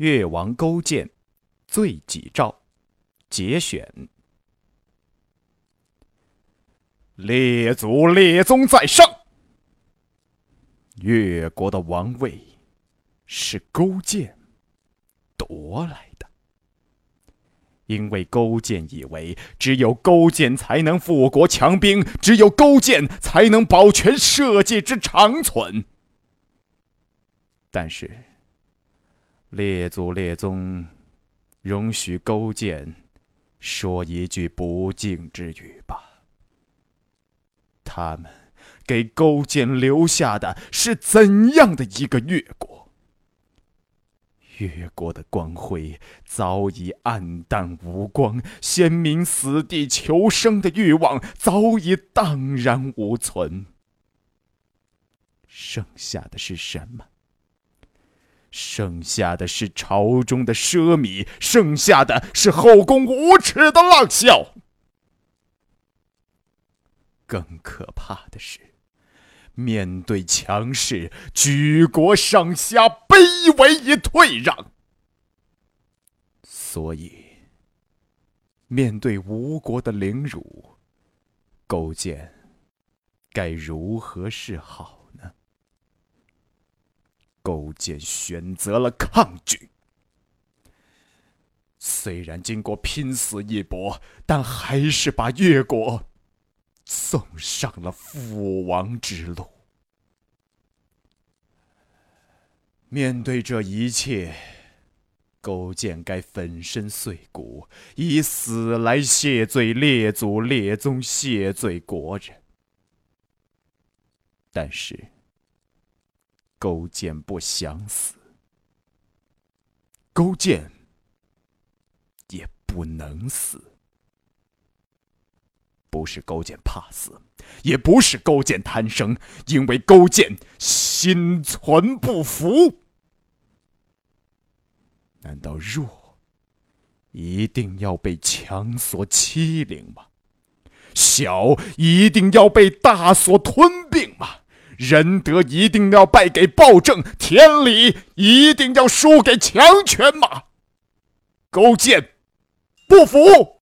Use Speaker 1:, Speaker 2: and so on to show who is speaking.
Speaker 1: 越王勾践罪己诏节选。列祖列宗在上，越国的王位是勾践夺来的，因为勾践以为只有勾践才能富国强兵，只有勾践才能保全社稷之长存。但是，列祖列宗容许勾践说一句不敬之语吧。他们给勾践留下的是怎样的一个越国？越国的光辉早已黯淡无光，先民死地求生的欲望早已荡然无存。剩下的是什么？剩下的是朝中的奢靡，剩下的是后宫无耻的浪笑。更可怕的是，面对强势，举国上下卑微以退让。所以，面对吴国的凌辱，勾践该如何是好？勾践选择了抗拒。虽然经过拼死一搏，但还是把越国。送上了覆亡之路。面对这一切，勾践该粉身碎骨，以死来谢罪列祖列宗，谢罪国人。但是，勾践不想死，勾践也不能死。不是勾践怕死，也不是勾践贪生，因为勾践心存不服。难道弱一定要被强所欺凌吗？小一定要被大所吞并吗？仁德一定要败给暴政？天理一定要输给强权吗？勾践不服。